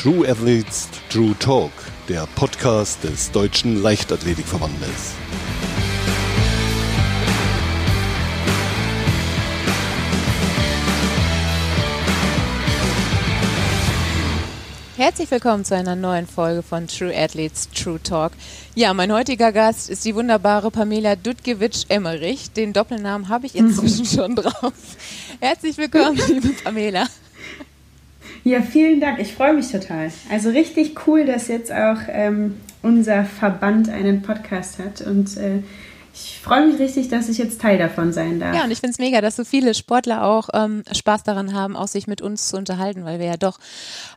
True Athletes True Talk, der Podcast des Deutschen Leichtathletikverbandes. Herzlich willkommen zu einer neuen Folge von True Athletes True Talk. Ja, mein heutiger Gast ist die wunderbare Pamela Dudkiewicz-Emmerich. Den Doppelnamen habe ich inzwischen schon drauf. Herzlich willkommen, liebe Pamela. Ja, vielen Dank. Ich freue mich total. Also richtig cool, dass jetzt auch ähm, unser Verband einen Podcast hat und äh, ich freue mich richtig, dass ich jetzt Teil davon sein darf. Ja, und ich finde es mega, dass so viele Sportler auch ähm, Spaß daran haben, auch sich mit uns zu unterhalten, weil wir ja doch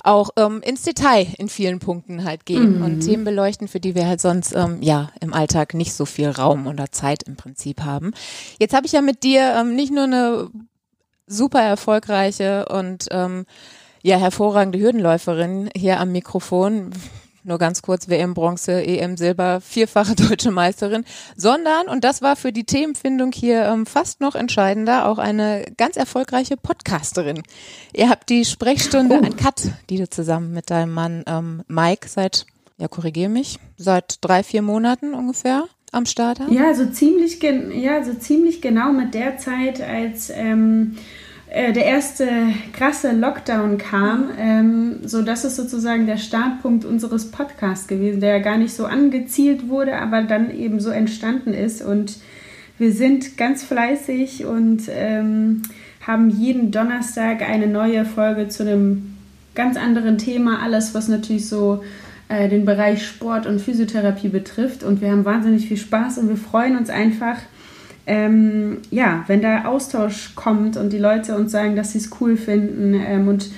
auch ähm, ins Detail in vielen Punkten halt gehen mhm. und Themen beleuchten, für die wir halt sonst ähm, ja im Alltag nicht so viel Raum oder Zeit im Prinzip haben. Jetzt habe ich ja mit dir ähm, nicht nur eine super erfolgreiche und ähm, ja hervorragende Hürdenläuferin hier am Mikrofon nur ganz kurz, WM Bronze, EM Silber, vierfache deutsche Meisterin, sondern, und das war für die Themenfindung hier ähm, fast noch entscheidender, auch eine ganz erfolgreiche Podcasterin. Ihr habt die Sprechstunde oh. an Cut, die du zusammen mit deinem Mann ähm, Mike seit, ja korrigier mich, seit drei, vier Monaten ungefähr am Start habt? Ja, so ziemlich, ja, so ziemlich genau mit der Zeit, als ähm, äh, der erste krasse Lockdown kam, ähm, so das ist sozusagen der Startpunkt unseres Podcasts gewesen, der ja gar nicht so angezielt wurde, aber dann eben so entstanden ist. Und wir sind ganz fleißig und ähm, haben jeden Donnerstag eine neue Folge zu einem ganz anderen Thema, alles was natürlich so äh, den Bereich Sport und Physiotherapie betrifft. Und wir haben wahnsinnig viel Spaß und wir freuen uns einfach ähm, ja, wenn da Austausch kommt und die Leute uns sagen, dass sie es cool finden ähm, und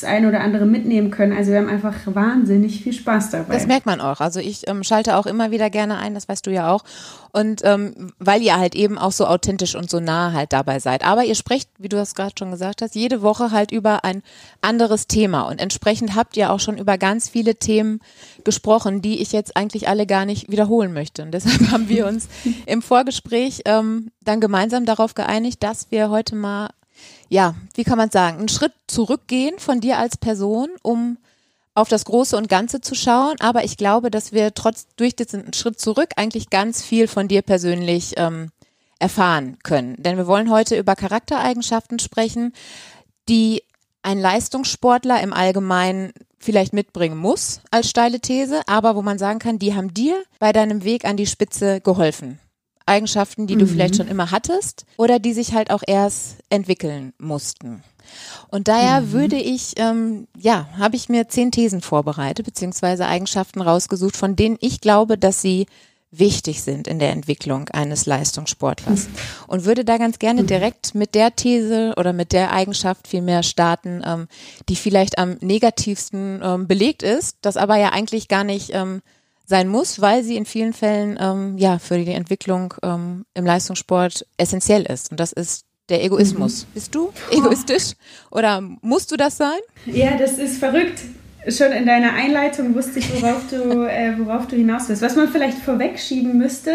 das eine oder andere mitnehmen können. Also wir haben einfach wahnsinnig viel Spaß dabei. Das merkt man auch. Also ich ähm, schalte auch immer wieder gerne ein, das weißt du ja auch. Und ähm, weil ihr halt eben auch so authentisch und so nah halt dabei seid. Aber ihr sprecht, wie du das gerade schon gesagt hast, jede Woche halt über ein anderes Thema. Und entsprechend habt ihr auch schon über ganz viele Themen gesprochen, die ich jetzt eigentlich alle gar nicht wiederholen möchte. Und deshalb haben wir uns im Vorgespräch ähm, dann gemeinsam darauf geeinigt, dass wir heute mal ja, wie kann man sagen, einen Schritt zurückgehen von dir als Person, um auf das Große und Ganze zu schauen. Aber ich glaube, dass wir trotz durch diesen Schritt zurück eigentlich ganz viel von dir persönlich ähm, erfahren können. Denn wir wollen heute über Charaktereigenschaften sprechen, die ein Leistungssportler im Allgemeinen vielleicht mitbringen muss als steile These, aber wo man sagen kann, die haben dir bei deinem Weg an die Spitze geholfen. Eigenschaften, die du mhm. vielleicht schon immer hattest oder die sich halt auch erst entwickeln mussten. Und daher mhm. würde ich, ähm, ja, habe ich mir zehn Thesen vorbereitet, beziehungsweise Eigenschaften rausgesucht, von denen ich glaube, dass sie wichtig sind in der Entwicklung eines Leistungssportlers. Mhm. Und würde da ganz gerne mhm. direkt mit der These oder mit der Eigenschaft vielmehr starten, ähm, die vielleicht am negativsten ähm, belegt ist, das aber ja eigentlich gar nicht ähm, sein muss, weil sie in vielen Fällen ähm, ja für die Entwicklung ähm, im Leistungssport essentiell ist. Und das ist der Egoismus. Mhm. Bist du egoistisch oder musst du das sein? Ja, das ist verrückt. Schon in deiner Einleitung wusste ich, worauf du, äh, worauf du hinaus willst. Was man vielleicht vorwegschieben müsste,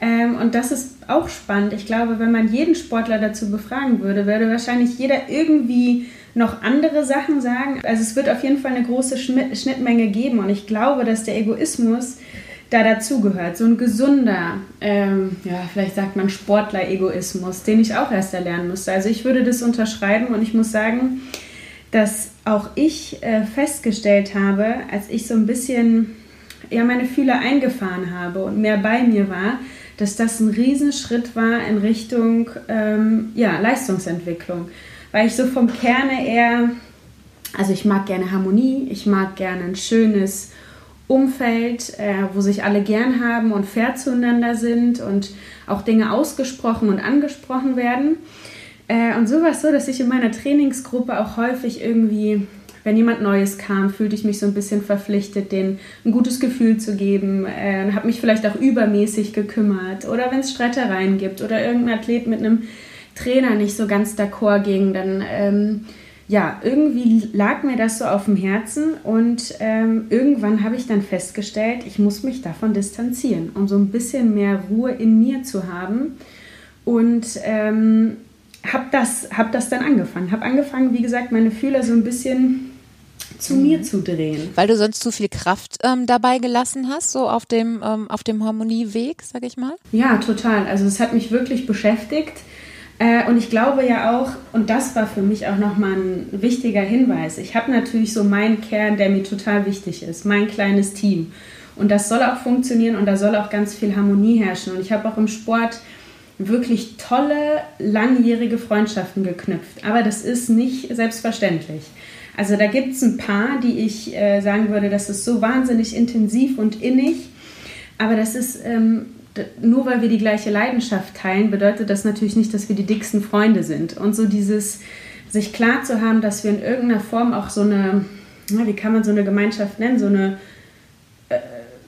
ähm, und das ist auch spannend. Ich glaube, wenn man jeden Sportler dazu befragen würde, würde wahrscheinlich jeder irgendwie noch andere Sachen sagen. Also es wird auf jeden Fall eine große Schnittmenge geben und ich glaube, dass der Egoismus da dazugehört. So ein gesunder, ähm, ja, vielleicht sagt man Sportler-Egoismus, den ich auch erst erlernen musste. Also ich würde das unterschreiben und ich muss sagen, dass auch ich äh, festgestellt habe, als ich so ein bisschen ja, meine Fühler eingefahren habe und mehr bei mir war, dass das ein Riesenschritt war in Richtung ähm, ja, Leistungsentwicklung weil ich so vom Kerne eher, also ich mag gerne Harmonie, ich mag gerne ein schönes Umfeld, äh, wo sich alle gern haben und fair zueinander sind und auch Dinge ausgesprochen und angesprochen werden. Äh, und so war es so, dass ich in meiner Trainingsgruppe auch häufig irgendwie, wenn jemand Neues kam, fühlte ich mich so ein bisschen verpflichtet, denen ein gutes Gefühl zu geben, äh, habe mich vielleicht auch übermäßig gekümmert oder wenn es Streitereien gibt oder irgendein Athlet mit einem Trainer nicht so ganz d'accord ging, dann ähm, ja, irgendwie lag mir das so auf dem Herzen und ähm, irgendwann habe ich dann festgestellt, ich muss mich davon distanzieren, um so ein bisschen mehr Ruhe in mir zu haben und ähm, habe das, hab das dann angefangen. Habe angefangen, wie gesagt, meine Fühler so ein bisschen zu mhm. mir zu drehen. Weil du sonst zu viel Kraft ähm, dabei gelassen hast, so auf dem, ähm, auf dem Harmonieweg, sag ich mal? Ja, total. Also es hat mich wirklich beschäftigt. Äh, und ich glaube ja auch, und das war für mich auch nochmal ein wichtiger Hinweis, ich habe natürlich so meinen Kern, der mir total wichtig ist, mein kleines Team. Und das soll auch funktionieren und da soll auch ganz viel Harmonie herrschen. Und ich habe auch im Sport wirklich tolle, langjährige Freundschaften geknüpft. Aber das ist nicht selbstverständlich. Also da gibt es ein paar, die ich äh, sagen würde, das ist so wahnsinnig intensiv und innig. Aber das ist, ähm, nur weil wir die gleiche Leidenschaft teilen, bedeutet das natürlich nicht, dass wir die dicksten Freunde sind. Und so dieses, sich klar zu haben, dass wir in irgendeiner Form auch so eine, wie kann man so eine Gemeinschaft nennen, so eine, äh,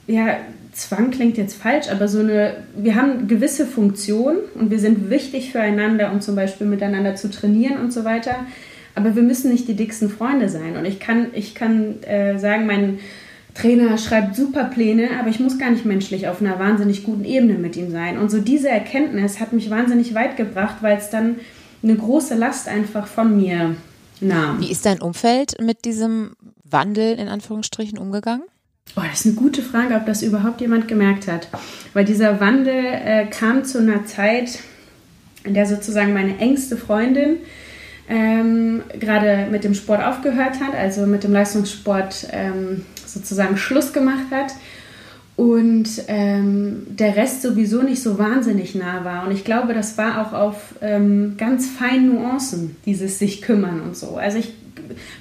ja, Zwang klingt jetzt falsch, aber so eine, wir haben gewisse Funktionen und wir sind wichtig füreinander, um zum Beispiel miteinander zu trainieren und so weiter. Aber wir müssen nicht die dicksten Freunde sein. Und ich kann, ich kann äh, sagen, mein Trainer schreibt super Pläne, aber ich muss gar nicht menschlich auf einer wahnsinnig guten Ebene mit ihm sein. Und so diese Erkenntnis hat mich wahnsinnig weit gebracht, weil es dann eine große Last einfach von mir nahm. Wie ist dein Umfeld mit diesem Wandel in Anführungsstrichen umgegangen? Oh, das ist eine gute Frage, ob das überhaupt jemand gemerkt hat. Weil dieser Wandel äh, kam zu einer Zeit, in der sozusagen meine engste Freundin ähm, gerade mit dem Sport aufgehört hat, also mit dem Leistungssport ähm, sozusagen Schluss gemacht hat und ähm, der Rest sowieso nicht so wahnsinnig nah war. Und ich glaube, das war auch auf ähm, ganz feinen Nuancen, dieses sich kümmern und so. Also ich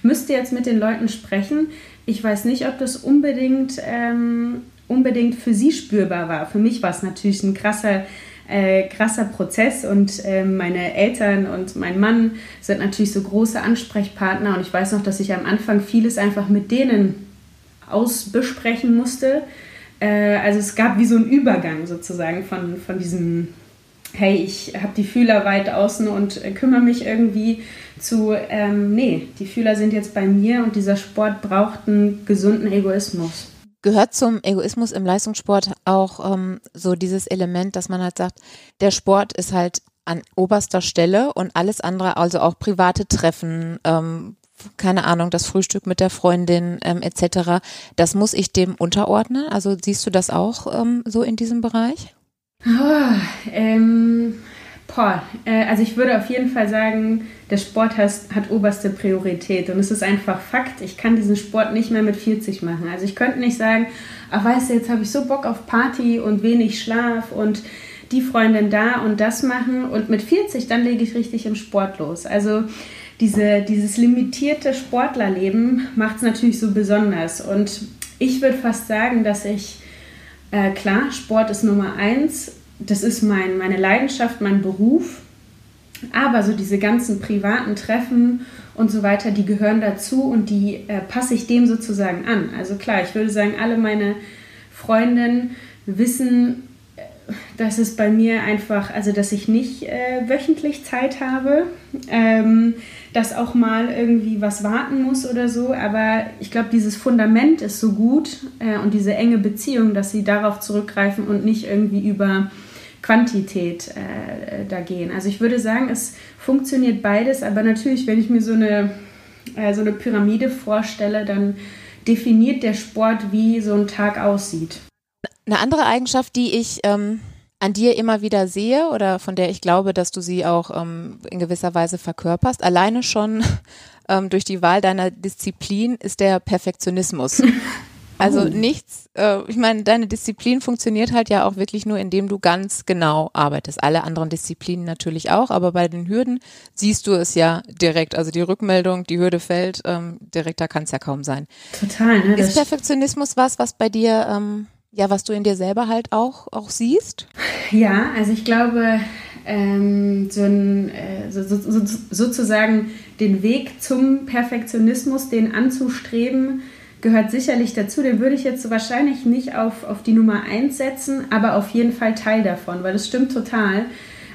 müsste jetzt mit den Leuten sprechen, ich weiß nicht, ob das unbedingt, ähm, unbedingt für sie spürbar war. Für mich war es natürlich ein krasser, äh, krasser Prozess und äh, meine Eltern und mein Mann sind natürlich so große Ansprechpartner und ich weiß noch, dass ich am Anfang vieles einfach mit denen ausbesprechen musste. Äh, also es gab wie so einen Übergang sozusagen von, von diesem hey, ich habe die Fühler weit außen und äh, kümmere mich irgendwie zu, ähm, nee, die Fühler sind jetzt bei mir und dieser Sport braucht einen gesunden Egoismus. Gehört zum Egoismus im Leistungssport auch ähm, so dieses Element, dass man halt sagt, der Sport ist halt an oberster Stelle und alles andere, also auch private Treffen, ähm, keine Ahnung, das Frühstück mit der Freundin ähm, etc., das muss ich dem unterordnen. Also siehst du das auch ähm, so in diesem Bereich? Oh, ähm, boah, äh, also ich würde auf jeden Fall sagen, der Sport hat, hat oberste Priorität und es ist einfach Fakt, ich kann diesen Sport nicht mehr mit 40 machen. Also ich könnte nicht sagen, ach weißt du, jetzt habe ich so Bock auf Party und wenig Schlaf und die Freundin da und das machen und mit 40 dann lege ich richtig im Sport los. Also diese, dieses limitierte Sportlerleben macht es natürlich so besonders und ich würde fast sagen, dass ich äh, klar, Sport ist Nummer eins. Das ist mein, meine Leidenschaft, mein Beruf. Aber so diese ganzen privaten Treffen und so weiter, die gehören dazu und die äh, passe ich dem sozusagen an. Also klar, ich würde sagen, alle meine Freundinnen wissen, äh, dass es bei mir einfach, also dass ich nicht äh, wöchentlich Zeit habe. Ähm, dass auch mal irgendwie was warten muss oder so. Aber ich glaube, dieses Fundament ist so gut äh, und diese enge Beziehung, dass sie darauf zurückgreifen und nicht irgendwie über Quantität äh, da gehen. Also ich würde sagen, es funktioniert beides, aber natürlich, wenn ich mir so eine, äh, so eine Pyramide vorstelle, dann definiert der Sport, wie so ein Tag aussieht. Eine andere Eigenschaft, die ich ähm, an dir immer wieder sehe oder von der ich glaube, dass du sie auch ähm, in gewisser Weise verkörperst, alleine schon ähm, durch die Wahl deiner Disziplin ist der Perfektionismus. Also oh. nichts, äh, ich meine, deine Disziplin funktioniert halt ja auch wirklich nur, indem du ganz genau arbeitest. Alle anderen Disziplinen natürlich auch, aber bei den Hürden siehst du es ja direkt. Also die Rückmeldung, die Hürde fällt, ähm, direkter kann es ja kaum sein. Total. Ne? Ist Perfektionismus was, was bei dir ähm, ja, was du in dir selber halt auch, auch siehst? Ja, also ich glaube, ähm, so ein, äh, so, so, sozusagen den Weg zum Perfektionismus, den anzustreben, gehört sicherlich dazu. Den würde ich jetzt wahrscheinlich nicht auf, auf die Nummer 1 setzen, aber auf jeden Fall Teil davon, weil es stimmt total.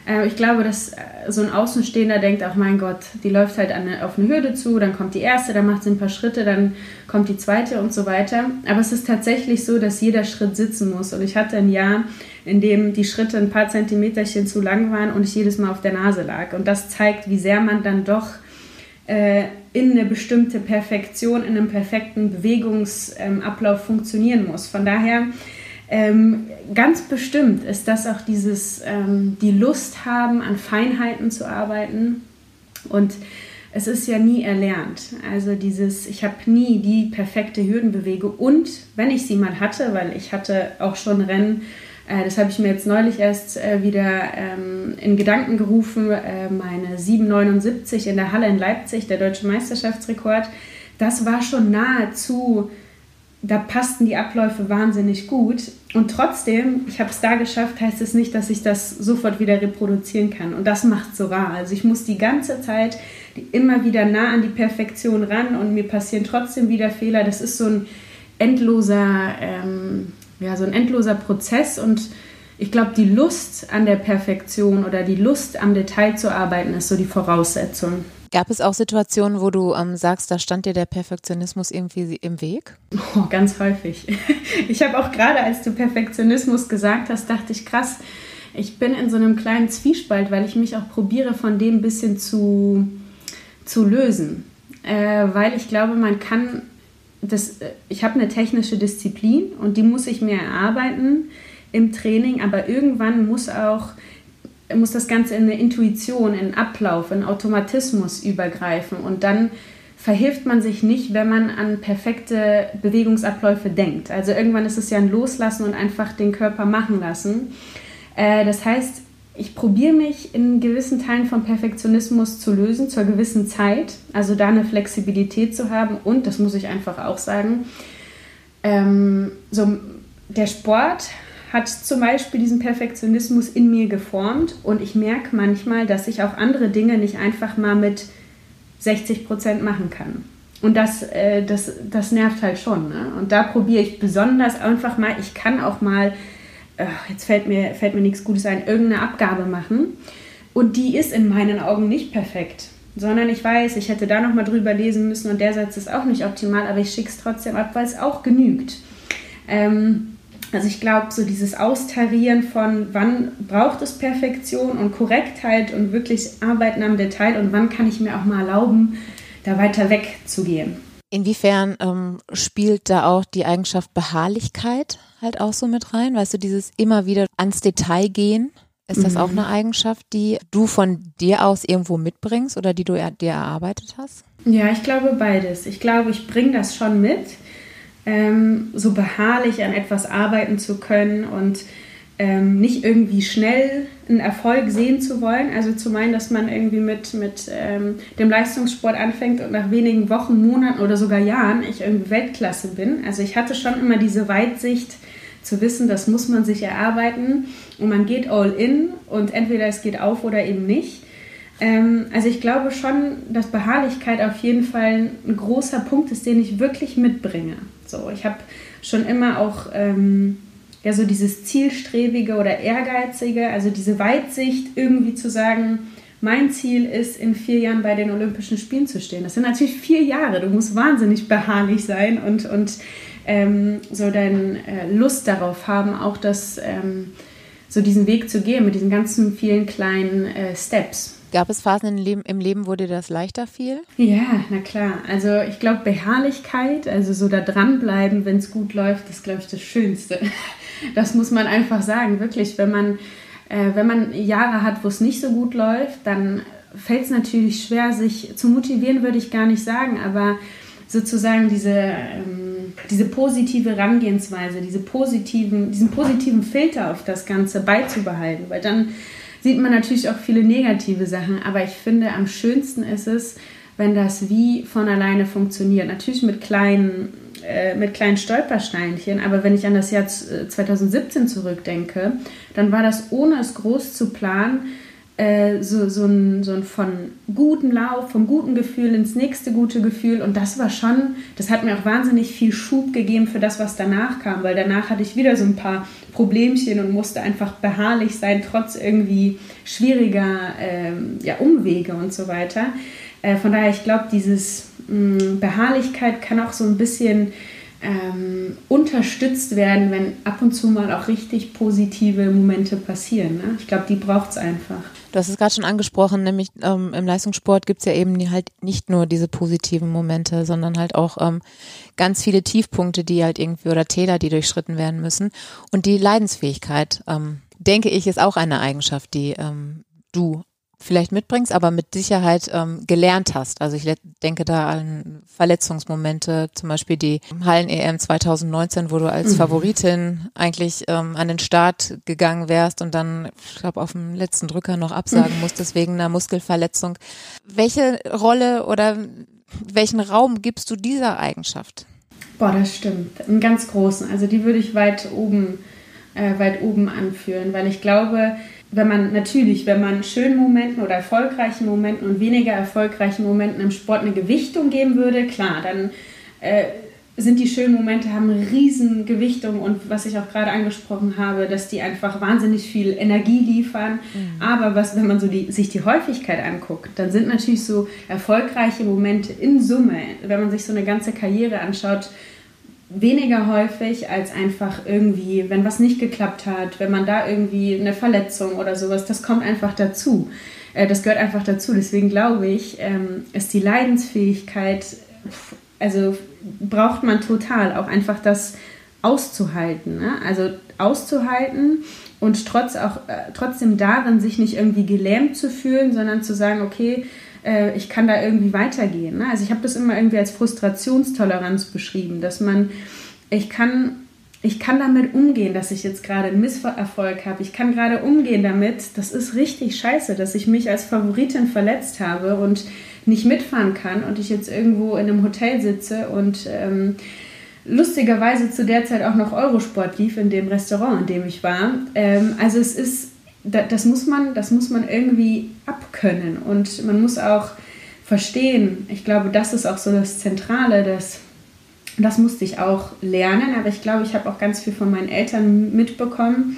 Äh, ich glaube, dass äh, so ein Außenstehender denkt, ach mein Gott, die läuft halt eine, auf eine Hürde zu, dann kommt die erste, dann macht sie ein paar Schritte, dann kommt die zweite und so weiter. Aber es ist tatsächlich so, dass jeder Schritt sitzen muss. Und ich hatte ein Jahr, in dem die Schritte ein paar Zentimeterchen zu lang waren und ich jedes Mal auf der Nase lag. Und das zeigt, wie sehr man dann doch äh, in eine bestimmte Perfektion, in einem perfekten Bewegungsablauf ähm, funktionieren muss. Von daher ähm, ganz bestimmt ist das auch dieses, ähm, die Lust haben, an Feinheiten zu arbeiten. Und es ist ja nie erlernt. Also dieses, ich habe nie die perfekte Hürdenbewegung. Und wenn ich sie mal hatte, weil ich hatte auch schon Rennen, äh, das habe ich mir jetzt neulich erst äh, wieder ähm, in Gedanken gerufen, äh, meine 779 in der Halle in Leipzig, der deutsche Meisterschaftsrekord, das war schon nahezu da passten die Abläufe wahnsinnig gut. Und trotzdem, ich habe es da geschafft, heißt es nicht, dass ich das sofort wieder reproduzieren kann. Und das macht so rar. Also ich muss die ganze Zeit immer wieder nah an die Perfektion ran und mir passieren trotzdem wieder Fehler. Das ist so ein endloser, ähm, ja, so ein endloser Prozess. Und ich glaube, die Lust an der Perfektion oder die Lust am Detail zu arbeiten, ist so die Voraussetzung. Gab es auch Situationen, wo du ähm, sagst, da stand dir der Perfektionismus irgendwie im Weg? Oh, ganz häufig. Ich habe auch gerade, als du Perfektionismus gesagt hast, dachte ich, krass, ich bin in so einem kleinen Zwiespalt, weil ich mich auch probiere, von dem ein bisschen zu, zu lösen. Äh, weil ich glaube, man kann das, äh, ich habe eine technische Disziplin und die muss ich mir erarbeiten im Training, aber irgendwann muss auch muss das Ganze in eine Intuition, in Ablauf, in Automatismus übergreifen und dann verhilft man sich nicht, wenn man an perfekte Bewegungsabläufe denkt. Also irgendwann ist es ja ein Loslassen und einfach den Körper machen lassen. Äh, das heißt, ich probiere mich in gewissen Teilen vom Perfektionismus zu lösen, zur gewissen Zeit, also da eine Flexibilität zu haben und, das muss ich einfach auch sagen, ähm, so der Sport hat zum Beispiel diesen Perfektionismus in mir geformt und ich merke manchmal, dass ich auch andere Dinge nicht einfach mal mit 60 Prozent machen kann. Und das, äh, das, das nervt halt schon. Ne? Und da probiere ich besonders einfach mal, ich kann auch mal, äh, jetzt fällt mir, fällt mir nichts Gutes ein, irgendeine Abgabe machen. Und die ist in meinen Augen nicht perfekt. Sondern ich weiß, ich hätte da nochmal drüber lesen müssen und der Satz ist auch nicht optimal, aber ich schicke es trotzdem ab, weil es auch genügt. Ähm, also ich glaube, so dieses Austarieren von, wann braucht es Perfektion und Korrektheit und wirklich Arbeiten am Detail und wann kann ich mir auch mal erlauben, da weiter wegzugehen. Inwiefern ähm, spielt da auch die Eigenschaft Beharrlichkeit halt auch so mit rein? Weißt du, dieses immer wieder ans Detail gehen? Ist das mhm. auch eine Eigenschaft, die du von dir aus irgendwo mitbringst oder die du dir erarbeitet hast? Ja, ich glaube beides. Ich glaube, ich bringe das schon mit ähm, so beharrlich an etwas arbeiten zu können und ähm, nicht irgendwie schnell einen Erfolg sehen zu wollen. Also zu meinen, dass man irgendwie mit, mit ähm, dem Leistungssport anfängt und nach wenigen Wochen, Monaten oder sogar Jahren ich irgendwie Weltklasse bin. Also ich hatte schon immer diese Weitsicht zu wissen, das muss man sich erarbeiten und man geht all in und entweder es geht auf oder eben nicht. Ähm, also ich glaube schon, dass Beharrlichkeit auf jeden Fall ein großer Punkt ist, den ich wirklich mitbringe. So, ich habe schon immer auch ähm, ja so dieses zielstrebige oder ehrgeizige, also diese Weitsicht irgendwie zu sagen, mein Ziel ist, in vier Jahren bei den Olympischen Spielen zu stehen. Das sind natürlich vier Jahre. Du musst wahnsinnig beharrlich sein und, und ähm, so deine äh, Lust darauf haben, auch das, ähm, so diesen Weg zu gehen mit diesen ganzen vielen kleinen äh, Steps. Gab es Phasen im Leben, im Leben, wo dir das leichter fiel? Ja, na klar. Also ich glaube, Beharrlichkeit, also so da dranbleiben, wenn es gut läuft, ist, glaube ich, das Schönste. Das muss man einfach sagen. Wirklich, wenn man, äh, wenn man Jahre hat, wo es nicht so gut läuft, dann fällt es natürlich schwer, sich zu motivieren, würde ich gar nicht sagen, aber sozusagen diese, ähm, diese positive Herangehensweise, diese positiven, diesen positiven Filter auf das Ganze beizubehalten, weil dann sieht man natürlich auch viele negative Sachen, aber ich finde, am schönsten ist es, wenn das wie von alleine funktioniert. Natürlich mit kleinen, äh, mit kleinen Stolpersteinchen, aber wenn ich an das Jahr 2017 zurückdenke, dann war das ohne es groß zu planen äh, so, so, ein, so ein von gutem Lauf, vom guten Gefühl ins nächste gute Gefühl. Und das war schon, das hat mir auch wahnsinnig viel Schub gegeben für das, was danach kam, weil danach hatte ich wieder so ein paar Problemchen und musste einfach beharrlich sein, trotz irgendwie schwieriger ähm, ja, Umwege und so weiter. Äh, von daher, ich glaube, dieses mh, mm, Beharrlichkeit kann auch so ein bisschen ähm, unterstützt werden, wenn ab und zu mal auch richtig positive Momente passieren. Ne? Ich glaube, die braucht es einfach. Du hast es gerade schon angesprochen, nämlich ähm, im Leistungssport gibt es ja eben halt nicht nur diese positiven Momente, sondern halt auch ähm, ganz viele Tiefpunkte, die halt irgendwie oder Täler, die durchschritten werden müssen. Und die Leidensfähigkeit, ähm, denke ich, ist auch eine Eigenschaft, die ähm, du vielleicht mitbringst, aber mit Sicherheit ähm, gelernt hast. Also ich denke da an Verletzungsmomente, zum Beispiel die Hallen-EM 2019, wo du als mhm. Favoritin eigentlich ähm, an den Start gegangen wärst und dann, ich glaube, auf dem letzten Drücker noch absagen musstest wegen einer Muskelverletzung. Welche Rolle oder welchen Raum gibst du dieser Eigenschaft? Boah, das stimmt. Einen ganz großen. Also die würde ich weit oben, äh, weit oben anführen, weil ich glaube, wenn man natürlich, wenn man schönen Momenten oder erfolgreichen Momenten und weniger erfolgreichen Momenten im Sport eine Gewichtung geben würde, klar, dann äh, sind die schönen Momente, haben riesen Gewichtung und was ich auch gerade angesprochen habe, dass die einfach wahnsinnig viel Energie liefern. Mhm. Aber was, wenn man so die, sich die Häufigkeit anguckt, dann sind natürlich so erfolgreiche Momente in Summe, wenn man sich so eine ganze Karriere anschaut, weniger häufig als einfach irgendwie, wenn was nicht geklappt hat, wenn man da irgendwie eine Verletzung oder sowas, das kommt einfach dazu. Äh, das gehört einfach dazu. Deswegen glaube ich, ähm, ist die Leidensfähigkeit, also braucht man total auch einfach das auszuhalten. Ne? Also auszuhalten und trotz auch, äh, trotzdem darin sich nicht irgendwie gelähmt zu fühlen, sondern zu sagen, okay, äh, ich kann da irgendwie weitergehen. Ne? Also ich habe das immer irgendwie als Frustrationstoleranz beschrieben, dass man, ich kann, ich kann damit umgehen, dass ich jetzt gerade einen Misserfolg habe. Ich kann gerade umgehen damit, das ist richtig scheiße, dass ich mich als Favoritin verletzt habe und nicht mitfahren kann und ich jetzt irgendwo in einem Hotel sitze und ähm, lustigerweise zu der Zeit auch noch Eurosport lief in dem Restaurant, in dem ich war. Ähm, also es ist das, muss man, das muss man irgendwie abkönnen und man muss auch verstehen. Ich glaube, das ist auch so das Zentrale, das, das musste ich auch lernen, aber ich glaube, ich habe auch ganz viel von meinen Eltern mitbekommen,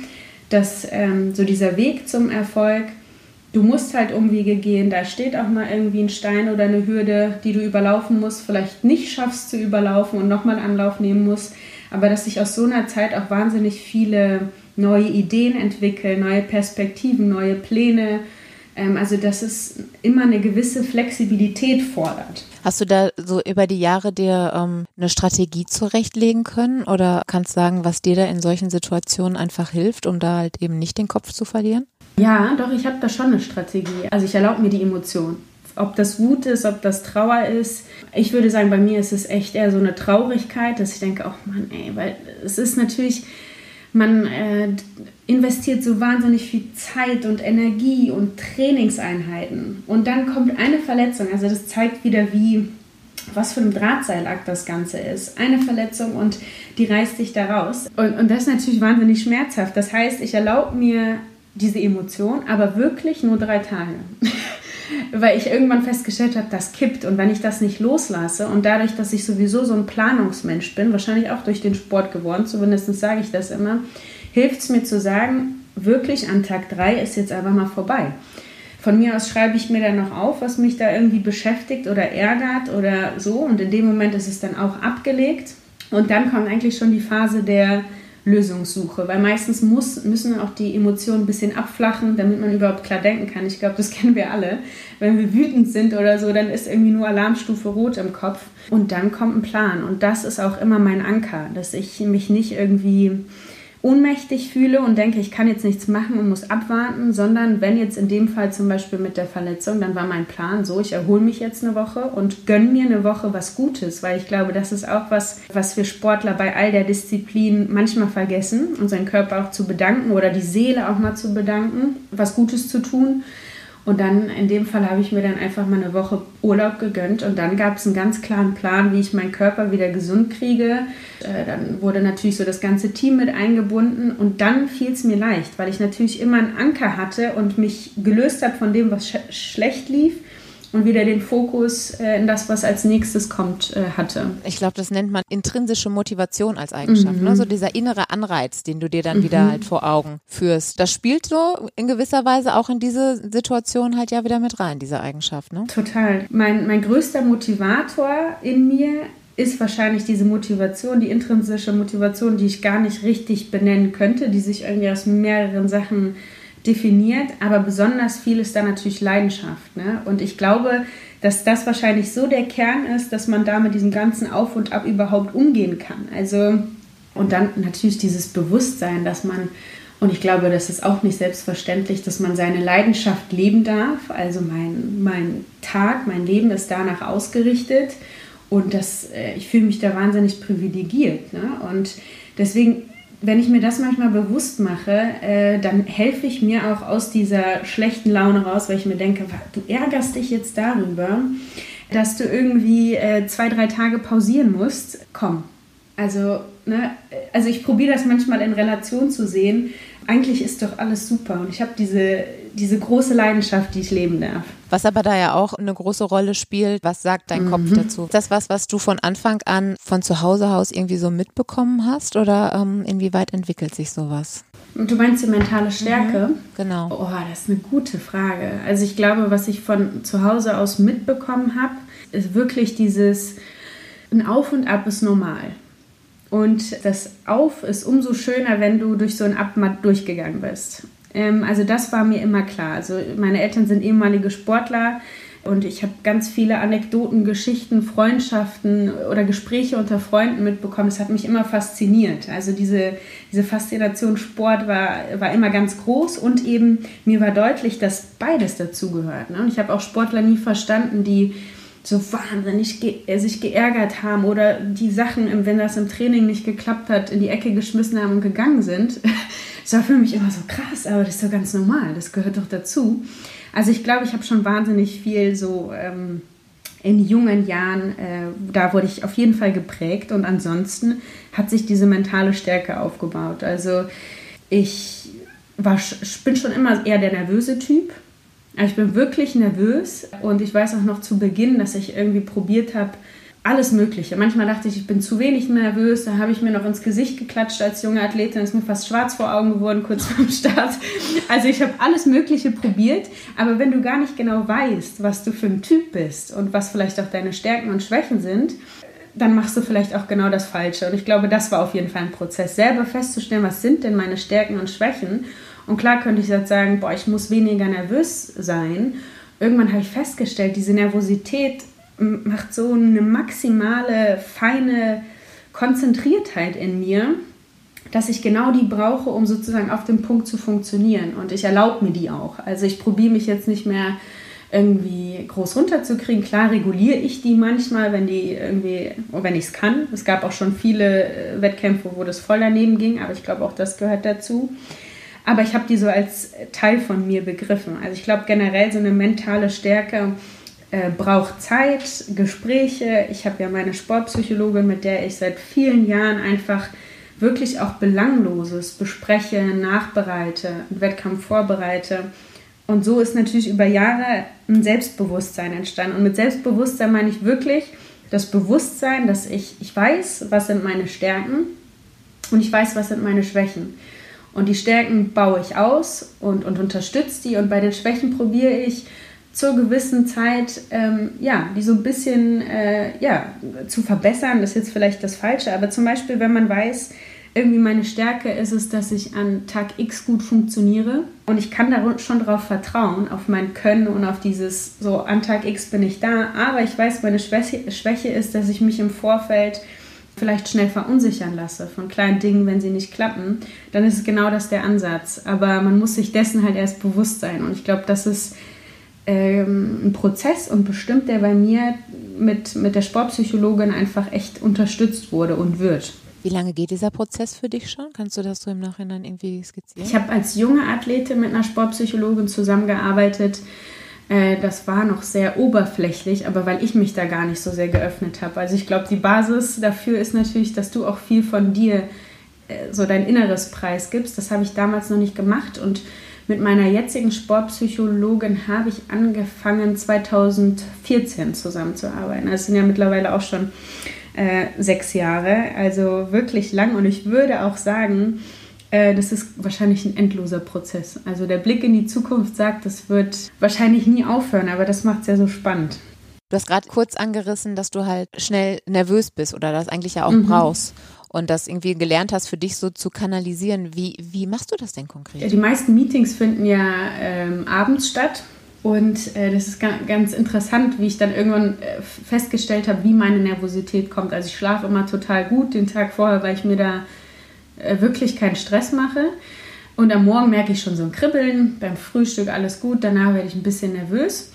dass ähm, so dieser Weg zum Erfolg, du musst halt Umwege gehen, da steht auch mal irgendwie ein Stein oder eine Hürde, die du überlaufen musst, vielleicht nicht schaffst zu überlaufen und nochmal Anlauf nehmen musst, aber dass sich aus so einer Zeit auch wahnsinnig viele neue Ideen entwickeln, neue Perspektiven, neue Pläne. Ähm, also dass es immer eine gewisse Flexibilität fordert. Hast du da so über die Jahre dir ähm, eine Strategie zurechtlegen können oder kannst sagen, was dir da in solchen Situationen einfach hilft, um da halt eben nicht den Kopf zu verlieren? Ja, doch, ich habe da schon eine Strategie. Also ich erlaube mir die Emotion. Ob das Wut ist, ob das Trauer ist. Ich würde sagen, bei mir ist es echt eher so eine Traurigkeit, dass ich denke, oh Mann, ey, weil es ist natürlich, man äh, investiert so wahnsinnig viel Zeit und Energie und Trainingseinheiten. Und dann kommt eine Verletzung. Also das zeigt wieder, wie was für ein Drahtseilakt das Ganze ist. Eine Verletzung und die reißt dich da raus. Und, und das ist natürlich wahnsinnig schmerzhaft. Das heißt, ich erlaube mir diese Emotion, aber wirklich nur drei Tage. weil ich irgendwann festgestellt habe, das kippt. Und wenn ich das nicht loslasse und dadurch, dass ich sowieso so ein Planungsmensch bin, wahrscheinlich auch durch den Sport geworden, zumindest sage ich das immer, hilft es mir zu sagen, wirklich an Tag 3 ist jetzt einfach mal vorbei. Von mir aus schreibe ich mir dann noch auf, was mich da irgendwie beschäftigt oder ärgert oder so. Und in dem Moment ist es dann auch abgelegt. Und dann kommt eigentlich schon die Phase der Lösungssuche, weil meistens muss, müssen auch die Emotionen ein bisschen abflachen, damit man überhaupt klar denken kann. Ich glaube, das kennen wir alle. Wenn wir wütend sind oder so, dann ist irgendwie nur Alarmstufe rot im Kopf und dann kommt ein Plan und das ist auch immer mein Anker, dass ich mich nicht irgendwie ohnmächtig fühle und denke, ich kann jetzt nichts machen und muss abwarten, sondern wenn jetzt in dem Fall zum Beispiel mit der Verletzung, dann war mein Plan so, ich erhole mich jetzt eine Woche und gönne mir eine Woche was Gutes, weil ich glaube, das ist auch was, was wir Sportler bei all der Disziplin manchmal vergessen, unseren Körper auch zu bedanken oder die Seele auch mal zu bedanken, was Gutes zu tun. Und dann in dem Fall habe ich mir dann einfach mal eine Woche Urlaub gegönnt. Und dann gab es einen ganz klaren Plan, wie ich meinen Körper wieder gesund kriege. Äh, dann wurde natürlich so das ganze Team mit eingebunden. Und dann fiel es mir leicht, weil ich natürlich immer einen Anker hatte und mich gelöst habe von dem, was sch schlecht lief und wieder den Fokus äh, in das, was als nächstes kommt, äh, hatte. Ich glaube, das nennt man intrinsische Motivation als Eigenschaft. Ne? Mhm. Ne? So dieser innere Anreiz, den du dir dann mhm. wieder halt vor Augen führst. Das spielt so in gewisser Weise auch in diese Situation halt ja wieder mit rein, diese Eigenschaft. Ne? Total. Mein, mein größter Motivator in mir ist wahrscheinlich diese Motivation, die intrinsische Motivation, die ich gar nicht richtig benennen könnte, die sich irgendwie aus mehreren Sachen definiert, aber besonders viel ist da natürlich Leidenschaft. Ne? Und ich glaube, dass das wahrscheinlich so der Kern ist, dass man da mit diesem ganzen Auf und Ab überhaupt umgehen kann. Also, und dann natürlich dieses Bewusstsein, dass man, und ich glaube, das ist auch nicht selbstverständlich, dass man seine Leidenschaft leben darf. Also mein, mein Tag, mein Leben ist danach ausgerichtet. Und das, äh, ich fühle mich da wahnsinnig privilegiert. Ne? Und deswegen wenn ich mir das manchmal bewusst mache, äh, dann helfe ich mir auch aus dieser schlechten Laune raus, weil ich mir denke, du ärgerst dich jetzt darüber, dass du irgendwie äh, zwei, drei Tage pausieren musst. Komm. Also, ne, also ich probiere das manchmal in Relation zu sehen. Eigentlich ist doch alles super und ich habe diese, diese große Leidenschaft, die ich leben darf. Was aber da ja auch eine große Rolle spielt, was sagt dein mhm. Kopf dazu? Ist das was, was du von Anfang an von zu Hause aus irgendwie so mitbekommen hast oder ähm, inwieweit entwickelt sich sowas? Du meinst die mentale Stärke? Mhm, genau. Oh, das ist eine gute Frage. Also ich glaube, was ich von zu Hause aus mitbekommen habe, ist wirklich dieses, ein Auf und Ab ist normal. Und das Auf ist umso schöner, wenn du durch so ein Ab mal durchgegangen bist. Ähm, also das war mir immer klar. Also meine Eltern sind ehemalige Sportler und ich habe ganz viele Anekdoten, Geschichten, Freundschaften oder Gespräche unter Freunden mitbekommen. Das hat mich immer fasziniert. Also diese, diese Faszination Sport war, war immer ganz groß und eben mir war deutlich, dass beides dazugehört. Ne? Und ich habe auch Sportler nie verstanden, die so wahnsinnig ge äh, sich geärgert haben oder die Sachen, wenn das im Training nicht geklappt hat, in die Ecke geschmissen haben und gegangen sind. Das war für mich immer so krass, aber das ist doch ganz normal, das gehört doch dazu. Also ich glaube, ich habe schon wahnsinnig viel so ähm, in jungen Jahren, äh, da wurde ich auf jeden Fall geprägt und ansonsten hat sich diese mentale Stärke aufgebaut. Also ich war, bin schon immer eher der nervöse Typ. Ich bin wirklich nervös und ich weiß auch noch zu Beginn, dass ich irgendwie probiert habe, alles Mögliche. Manchmal dachte ich, ich bin zu wenig nervös. Da habe ich mir noch ins Gesicht geklatscht als junge Athletin. Ist mir fast schwarz vor Augen geworden, kurz vorm Start. Also ich habe alles Mögliche probiert. Aber wenn du gar nicht genau weißt, was du für ein Typ bist und was vielleicht auch deine Stärken und Schwächen sind, dann machst du vielleicht auch genau das Falsche. Und ich glaube, das war auf jeden Fall ein Prozess, selber festzustellen, was sind denn meine Stärken und Schwächen. Und klar könnte ich jetzt sagen, boah, ich muss weniger nervös sein. Irgendwann habe ich festgestellt, diese Nervosität macht so eine maximale, feine Konzentriertheit in mir, dass ich genau die brauche, um sozusagen auf dem Punkt zu funktionieren. Und ich erlaube mir die auch. Also ich probiere mich jetzt nicht mehr irgendwie groß runterzukriegen. Klar reguliere ich die manchmal, wenn die irgendwie, wenn ich es kann. Es gab auch schon viele äh, Wettkämpfe, wo das voll daneben ging, aber ich glaube auch das gehört dazu. Aber ich habe die so als Teil von mir begriffen. Also ich glaube generell so eine mentale Stärke äh, braucht Zeit, Gespräche. Ich habe ja meine Sportpsychologin, mit der ich seit vielen Jahren einfach wirklich auch Belangloses bespreche, nachbereite, Wettkampf vorbereite. Und so ist natürlich über Jahre ein Selbstbewusstsein entstanden. Und mit Selbstbewusstsein meine ich wirklich das Bewusstsein, dass ich, ich weiß, was sind meine Stärken und ich weiß, was sind meine Schwächen. Und die Stärken baue ich aus und, und unterstütze die. Und bei den Schwächen probiere ich, zur gewissen Zeit, ähm, ja, die so ein bisschen, äh, ja, zu verbessern, das ist jetzt vielleicht das Falsche, aber zum Beispiel, wenn man weiß, irgendwie meine Stärke ist es, dass ich an Tag X gut funktioniere. Und ich kann da schon darauf vertrauen, auf mein Können und auf dieses, so an Tag X bin ich da, aber ich weiß, meine Schwäche, Schwäche ist, dass ich mich im Vorfeld vielleicht schnell verunsichern lasse von kleinen Dingen, wenn sie nicht klappen, dann ist es genau das der Ansatz. Aber man muss sich dessen halt erst bewusst sein und ich glaube, das ist ähm, ein Prozess und bestimmt, der bei mir mit, mit der Sportpsychologin einfach echt unterstützt wurde und wird. Wie lange geht dieser Prozess für dich schon? Kannst du das so im Nachhinein irgendwie skizzieren? Ich habe als junge Athletin mit einer Sportpsychologin zusammengearbeitet. Äh, das war noch sehr oberflächlich, aber weil ich mich da gar nicht so sehr geöffnet habe. Also ich glaube, die Basis dafür ist natürlich, dass du auch viel von dir, äh, so dein Inneres Preis gibst. Das habe ich damals noch nicht gemacht und mit meiner jetzigen Sportpsychologin habe ich angefangen 2014 zusammenzuarbeiten. Das sind ja mittlerweile auch schon äh, sechs Jahre, also wirklich lang. Und ich würde auch sagen, das ist wahrscheinlich ein endloser Prozess. Also der Blick in die Zukunft sagt, das wird wahrscheinlich nie aufhören, aber das macht es ja so spannend. Du hast gerade kurz angerissen, dass du halt schnell nervös bist oder das eigentlich ja auch mhm. brauchst. und das irgendwie gelernt hast, für dich so zu kanalisieren. Wie, wie machst du das denn konkret? Die meisten Meetings finden ja ähm, abends statt. Und äh, das ist ganz interessant, wie ich dann irgendwann äh, festgestellt habe, wie meine Nervosität kommt. Also ich schlafe immer total gut den Tag vorher, weil ich mir da äh, wirklich keinen Stress mache. Und am Morgen merke ich schon so ein Kribbeln, beim Frühstück alles gut, danach werde ich ein bisschen nervös.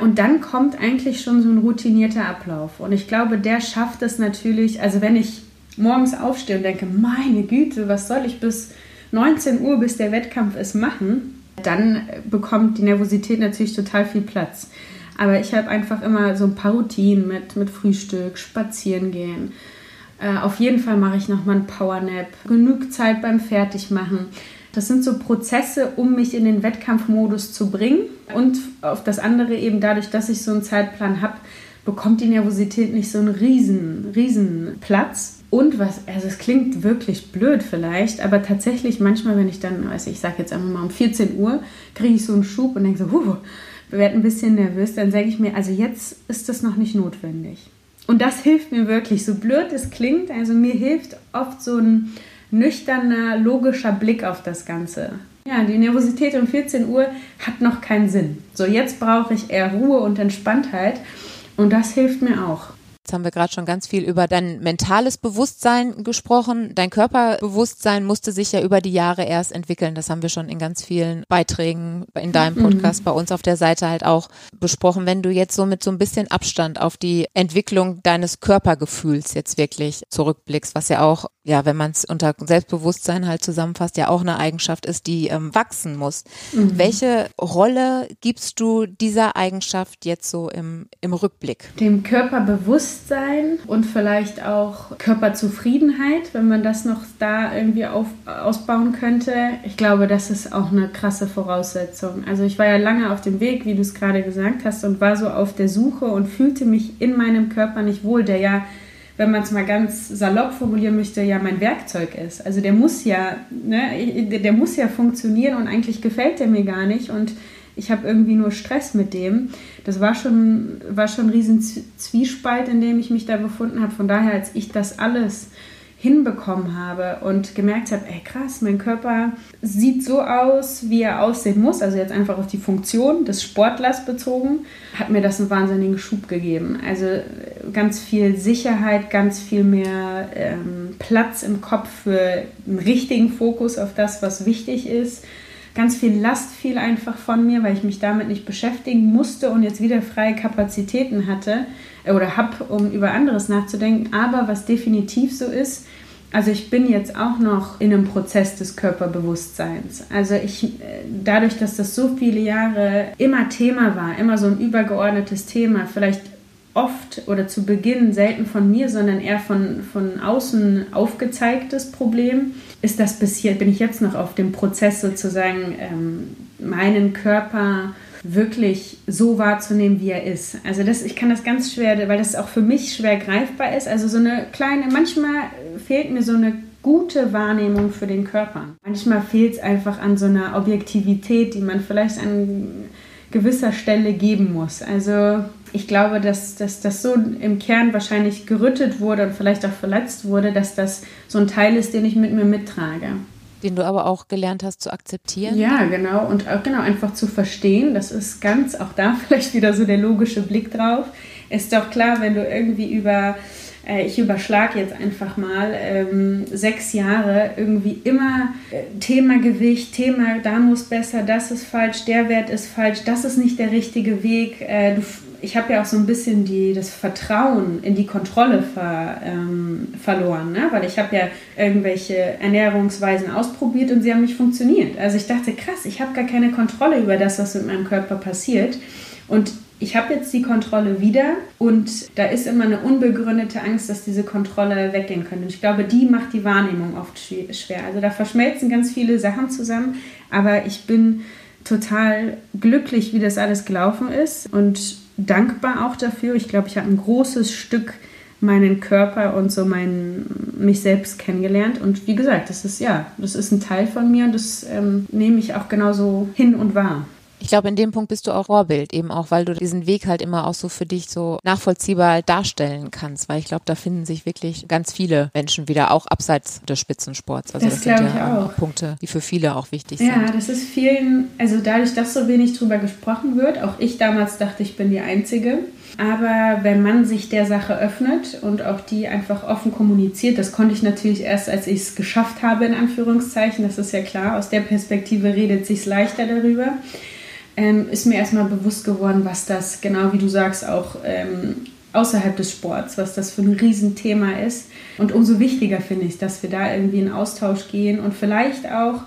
Und dann kommt eigentlich schon so ein routinierter Ablauf. Und ich glaube, der schafft es natürlich, also wenn ich morgens aufstehe und denke, meine Güte, was soll ich bis 19 Uhr, bis der Wettkampf ist, machen, dann bekommt die Nervosität natürlich total viel Platz. Aber ich habe einfach immer so ein paar Routinen mit, mit Frühstück, Spazieren gehen. Äh, auf jeden Fall mache ich nochmal einen Powernap, genug Zeit beim Fertigmachen. Das sind so Prozesse, um mich in den Wettkampfmodus zu bringen. Und auf das andere eben dadurch, dass ich so einen Zeitplan habe, bekommt die Nervosität nicht so einen riesen, riesen Platz. Und was, also es klingt wirklich blöd vielleicht, aber tatsächlich manchmal, wenn ich dann, ich, ich sage jetzt einfach mal um 14 Uhr, kriege ich so einen Schub und denke so, huh, werde ein bisschen nervös, dann sage ich mir, also jetzt ist das noch nicht notwendig. Und das hilft mir wirklich, so blöd es klingt, also mir hilft oft so ein nüchterner, logischer Blick auf das Ganze. Ja, die Nervosität um 14 Uhr hat noch keinen Sinn. So, jetzt brauche ich eher Ruhe und Entspanntheit und das hilft mir auch. Jetzt haben wir gerade schon ganz viel über dein mentales Bewusstsein gesprochen. Dein Körperbewusstsein musste sich ja über die Jahre erst entwickeln. Das haben wir schon in ganz vielen Beiträgen in deinem Podcast mhm. bei uns auf der Seite halt auch besprochen. Wenn du jetzt so mit so ein bisschen Abstand auf die Entwicklung deines Körpergefühls jetzt wirklich zurückblickst, was ja auch, ja, wenn man es unter Selbstbewusstsein halt zusammenfasst, ja auch eine Eigenschaft ist, die ähm, wachsen muss. Mhm. Welche Rolle gibst du dieser Eigenschaft jetzt so im, im Rückblick? Dem Körperbewusstsein Bewusstsein und vielleicht auch Körperzufriedenheit, wenn man das noch da irgendwie auf, ausbauen könnte. Ich glaube, das ist auch eine krasse Voraussetzung. Also ich war ja lange auf dem Weg, wie du es gerade gesagt hast, und war so auf der Suche und fühlte mich in meinem Körper nicht wohl, der ja wenn man es mal ganz salopp formulieren möchte, ja mein Werkzeug ist. Also der muss ja, ne, der muss ja funktionieren und eigentlich gefällt der mir gar nicht und ich habe irgendwie nur Stress mit dem. Das war schon, war schon ein riesen Zwiespalt, in dem ich mich da befunden habe. Von daher, als ich das alles hinbekommen habe und gemerkt habe, ey krass, mein Körper sieht so aus, wie er aussehen muss, also jetzt einfach auf die Funktion des Sportlers bezogen, hat mir das einen wahnsinnigen Schub gegeben. Also ganz viel Sicherheit, ganz viel mehr ähm, Platz im Kopf für einen richtigen Fokus auf das, was wichtig ist ganz viel Last fiel einfach von mir, weil ich mich damit nicht beschäftigen musste und jetzt wieder freie Kapazitäten hatte äh, oder habe, um über anderes nachzudenken. Aber was definitiv so ist, also ich bin jetzt auch noch in einem Prozess des Körperbewusstseins. Also ich, äh, dadurch, dass das so viele Jahre immer Thema war, immer so ein übergeordnetes Thema, vielleicht oft oder zu Beginn selten von mir, sondern eher von, von außen aufgezeigtes Problem, ist das bis hier, bin ich jetzt noch auf dem Prozess sozusagen, ähm, meinen Körper wirklich so wahrzunehmen, wie er ist. Also das, ich kann das ganz schwer, weil das auch für mich schwer greifbar ist. Also so eine kleine, manchmal fehlt mir so eine gute Wahrnehmung für den Körper. Manchmal fehlt es einfach an so einer Objektivität, die man vielleicht an gewisser Stelle geben muss. Also ich glaube, dass, dass das so im Kern wahrscheinlich gerüttet wurde und vielleicht auch verletzt wurde, dass das so ein Teil ist, den ich mit mir mittrage. Den du aber auch gelernt hast zu akzeptieren. Ja, genau. Und auch genau einfach zu verstehen. Das ist ganz, auch da vielleicht wieder so der logische Blick drauf. Ist doch klar, wenn du irgendwie über äh, ich überschlage jetzt einfach mal, ähm, sechs Jahre irgendwie immer äh, Thema Gewicht, Thema da muss besser, das ist falsch, der Wert ist falsch, das ist nicht der richtige Weg. Äh, du ich habe ja auch so ein bisschen die, das Vertrauen in die Kontrolle ver, ähm, verloren, ne? weil ich habe ja irgendwelche Ernährungsweisen ausprobiert und sie haben nicht funktioniert. Also ich dachte, krass, ich habe gar keine Kontrolle über das, was mit meinem Körper passiert. Und ich habe jetzt die Kontrolle wieder und da ist immer eine unbegründete Angst, dass diese Kontrolle weggehen könnte. Und ich glaube, die macht die Wahrnehmung oft schwer. Also da verschmelzen ganz viele Sachen zusammen, aber ich bin total glücklich, wie das alles gelaufen ist und dankbar auch dafür. Ich glaube, ich habe ein großes Stück meinen Körper und so mein, mich selbst kennengelernt. Und wie gesagt, das ist ja, das ist ein Teil von mir und das ähm, nehme ich auch genauso hin und wahr. Ich glaube, in dem Punkt bist du auch Vorbild, eben auch, weil du diesen Weg halt immer auch so für dich so nachvollziehbar darstellen kannst, weil ich glaube, da finden sich wirklich ganz viele Menschen wieder, auch abseits des Spitzensports. Also das, das sind ja auch. Punkte, die für viele auch wichtig ja, sind. Ja, das ist vielen, also dadurch, dass so wenig drüber gesprochen wird, auch ich damals dachte, ich bin die Einzige. Aber wenn man sich der Sache öffnet und auch die einfach offen kommuniziert, das konnte ich natürlich erst, als ich es geschafft habe, in Anführungszeichen, das ist ja klar, aus der Perspektive redet sich leichter darüber ähm, ist mir erstmal bewusst geworden, was das, genau wie du sagst, auch ähm, außerhalb des Sports, was das für ein Riesenthema ist. Und umso wichtiger finde ich, dass wir da irgendwie in Austausch gehen und vielleicht auch,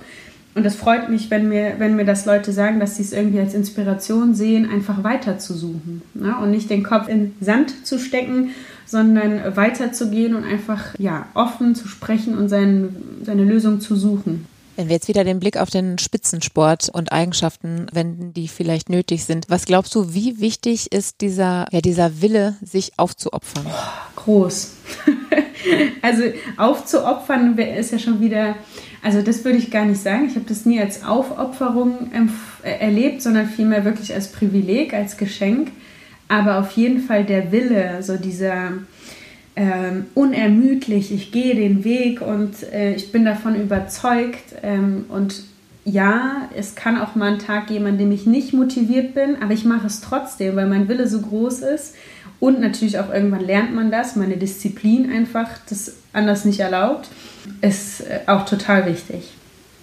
und das freut mich, wenn mir, wenn mir das Leute sagen, dass sie es irgendwie als Inspiration sehen, einfach weiter zu suchen ne? und nicht den Kopf in Sand zu stecken, sondern weiterzugehen und einfach ja, offen zu sprechen und sein, seine Lösung zu suchen. Wenn wir jetzt wieder den Blick auf den Spitzensport und Eigenschaften wenden, die vielleicht nötig sind, was glaubst du, wie wichtig ist dieser, ja, dieser Wille, sich aufzuopfern? Groß. also aufzuopfern ist ja schon wieder, also das würde ich gar nicht sagen. Ich habe das nie als Aufopferung erlebt, sondern vielmehr wirklich als Privileg, als Geschenk. Aber auf jeden Fall der Wille, so dieser, ähm, unermüdlich, ich gehe den Weg und äh, ich bin davon überzeugt. Ähm, und ja, es kann auch mal einen Tag geben, an dem ich nicht motiviert bin, aber ich mache es trotzdem, weil mein Wille so groß ist. Und natürlich auch irgendwann lernt man das, meine Disziplin einfach, das anders nicht erlaubt, ist äh, auch total wichtig.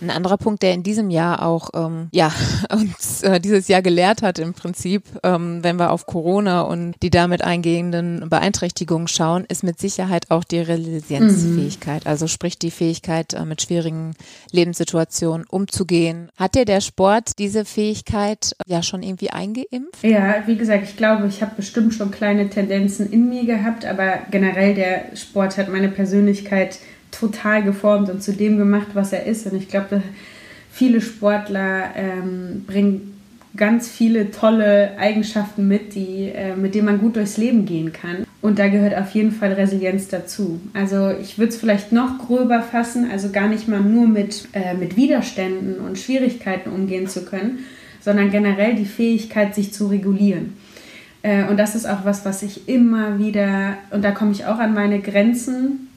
Ein anderer Punkt, der in diesem Jahr auch ähm, ja uns äh, dieses Jahr gelehrt hat im Prinzip, ähm, wenn wir auf Corona und die damit eingehenden Beeinträchtigungen schauen, ist mit Sicherheit auch die Resilienzfähigkeit. Mhm. Also sprich die Fähigkeit, äh, mit schwierigen Lebenssituationen umzugehen. Hat dir der Sport diese Fähigkeit ja schon irgendwie eingeimpft? Ja, wie gesagt, ich glaube, ich habe bestimmt schon kleine Tendenzen in mir gehabt, aber generell der Sport hat meine Persönlichkeit total geformt und zu dem gemacht, was er ist. Und ich glaube, viele Sportler ähm, bringen ganz viele tolle Eigenschaften mit, die, äh, mit denen man gut durchs Leben gehen kann. Und da gehört auf jeden Fall Resilienz dazu. Also ich würde es vielleicht noch gröber fassen, also gar nicht mal nur mit, äh, mit Widerständen und Schwierigkeiten umgehen zu können, sondern generell die Fähigkeit, sich zu regulieren. Äh, und das ist auch was, was ich immer wieder, und da komme ich auch an meine Grenzen,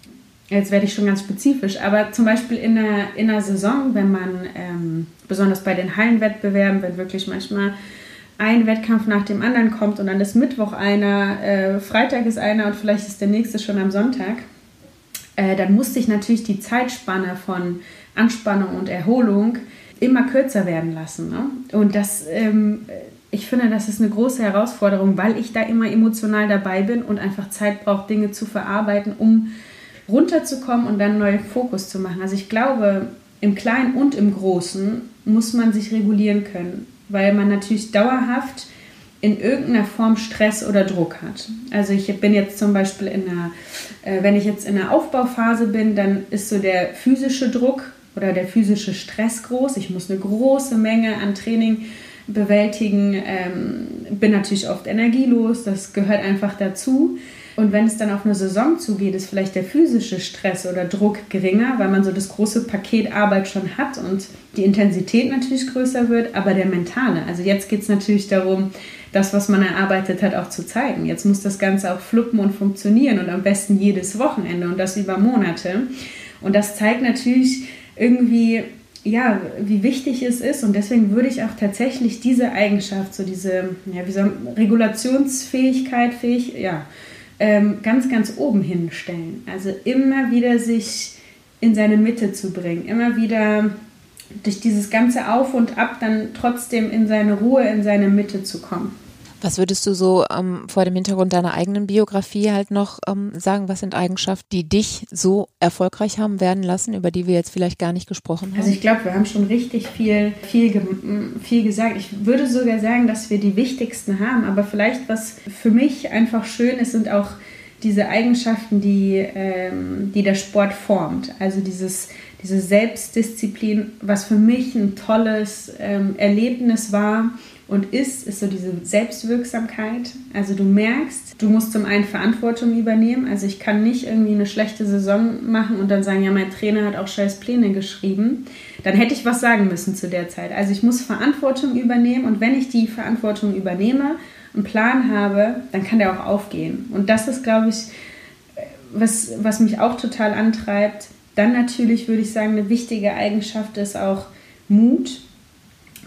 jetzt werde ich schon ganz spezifisch, aber zum Beispiel in einer, in einer Saison, wenn man, ähm, besonders bei den Hallenwettbewerben, wenn wirklich manchmal ein Wettkampf nach dem anderen kommt und dann ist Mittwoch einer, äh, Freitag ist einer und vielleicht ist der nächste schon am Sonntag, äh, dann musste ich natürlich die Zeitspanne von Anspannung und Erholung immer kürzer werden lassen. Ne? Und das, ähm, ich finde, das ist eine große Herausforderung, weil ich da immer emotional dabei bin und einfach Zeit brauche, Dinge zu verarbeiten, um runterzukommen und dann einen neuen Fokus zu machen. Also ich glaube, im Kleinen und im Großen muss man sich regulieren können, weil man natürlich dauerhaft in irgendeiner Form Stress oder Druck hat. Also ich bin jetzt zum Beispiel in einer, äh, wenn ich jetzt in einer Aufbauphase bin, dann ist so der physische Druck oder der physische Stress groß. Ich muss eine große Menge an Training bewältigen, ähm, bin natürlich oft energielos, das gehört einfach dazu. Und wenn es dann auf eine Saison zugeht, ist vielleicht der physische Stress oder Druck geringer, weil man so das große Paket Arbeit schon hat und die Intensität natürlich größer wird, aber der mentale. Also jetzt geht es natürlich darum, das, was man erarbeitet hat, auch zu zeigen. Jetzt muss das Ganze auch fluppen und funktionieren und am besten jedes Wochenende und das über Monate. Und das zeigt natürlich irgendwie, ja, wie wichtig es ist. Und deswegen würde ich auch tatsächlich diese Eigenschaft, so diese, ja, wie so Regulationsfähigkeit, fähig, ja, ähm, ganz, ganz oben hinstellen. Also immer wieder sich in seine Mitte zu bringen, immer wieder durch dieses ganze Auf und Ab dann trotzdem in seine Ruhe, in seine Mitte zu kommen. Was würdest du so ähm, vor dem Hintergrund deiner eigenen Biografie halt noch ähm, sagen? Was sind Eigenschaften, die dich so erfolgreich haben werden lassen, über die wir jetzt vielleicht gar nicht gesprochen haben? Also ich glaube, wir haben schon richtig viel, viel, viel gesagt. Ich würde sogar sagen, dass wir die wichtigsten haben. Aber vielleicht, was für mich einfach schön ist, sind auch diese Eigenschaften, die, ähm, die der Sport formt. Also dieses, diese Selbstdisziplin, was für mich ein tolles ähm, Erlebnis war und ist, ist so diese Selbstwirksamkeit. Also du merkst, du musst zum einen Verantwortung übernehmen. Also ich kann nicht irgendwie eine schlechte Saison machen und dann sagen, ja, mein Trainer hat auch scheiß Pläne geschrieben. Dann hätte ich was sagen müssen zu der Zeit. Also ich muss Verantwortung übernehmen und wenn ich die Verantwortung übernehme, einen Plan habe, dann kann der auch aufgehen. Und das ist, glaube ich, was, was mich auch total antreibt. Dann natürlich würde ich sagen, eine wichtige Eigenschaft ist auch Mut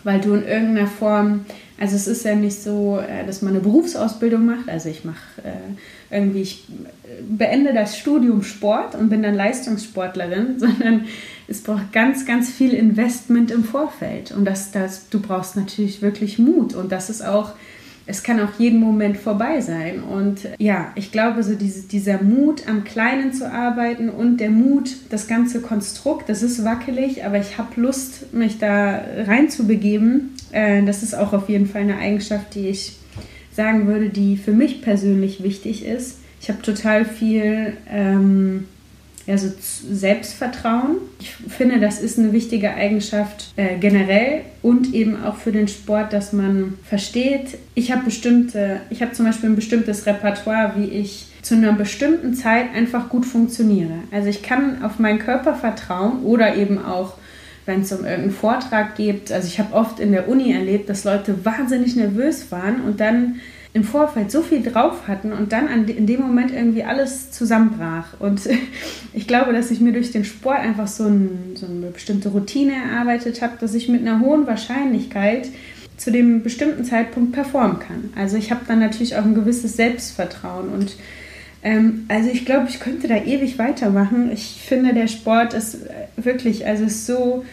weil du in irgendeiner Form, also es ist ja nicht so, äh, dass man eine Berufsausbildung macht, also ich mache äh, irgendwie, ich beende das Studium Sport und bin dann Leistungssportlerin, sondern es braucht ganz, ganz viel Investment im Vorfeld. Und das, das, du brauchst natürlich wirklich Mut. Und das ist auch es kann auch jeden Moment vorbei sein. Und ja, ich glaube, so diese, dieser Mut, am Kleinen zu arbeiten und der Mut, das ganze Konstrukt, das ist wackelig, aber ich habe Lust, mich da reinzubegeben. Äh, das ist auch auf jeden Fall eine Eigenschaft, die ich sagen würde, die für mich persönlich wichtig ist. Ich habe total viel ähm, ja, so Selbstvertrauen. Ich finde, das ist eine wichtige Eigenschaft äh, generell und eben auch für den Sport, dass man versteht, ich habe bestimmte, ich habe zum Beispiel ein bestimmtes Repertoire, wie ich zu einer bestimmten Zeit einfach gut funktioniere. Also ich kann auf meinen Körper vertrauen oder eben auch wenn es um irgendeinen Vortrag geht. Also ich habe oft in der Uni erlebt, dass Leute wahnsinnig nervös waren und dann im Vorfeld so viel drauf hatten und dann an, in dem Moment irgendwie alles zusammenbrach. Und ich glaube, dass ich mir durch den Sport einfach so, ein, so eine bestimmte Routine erarbeitet habe, dass ich mit einer hohen Wahrscheinlichkeit zu dem bestimmten Zeitpunkt performen kann. Also ich habe dann natürlich auch ein gewisses Selbstvertrauen und ähm, also ich glaube, ich könnte da ewig weitermachen. Ich finde, der Sport ist wirklich, also ist so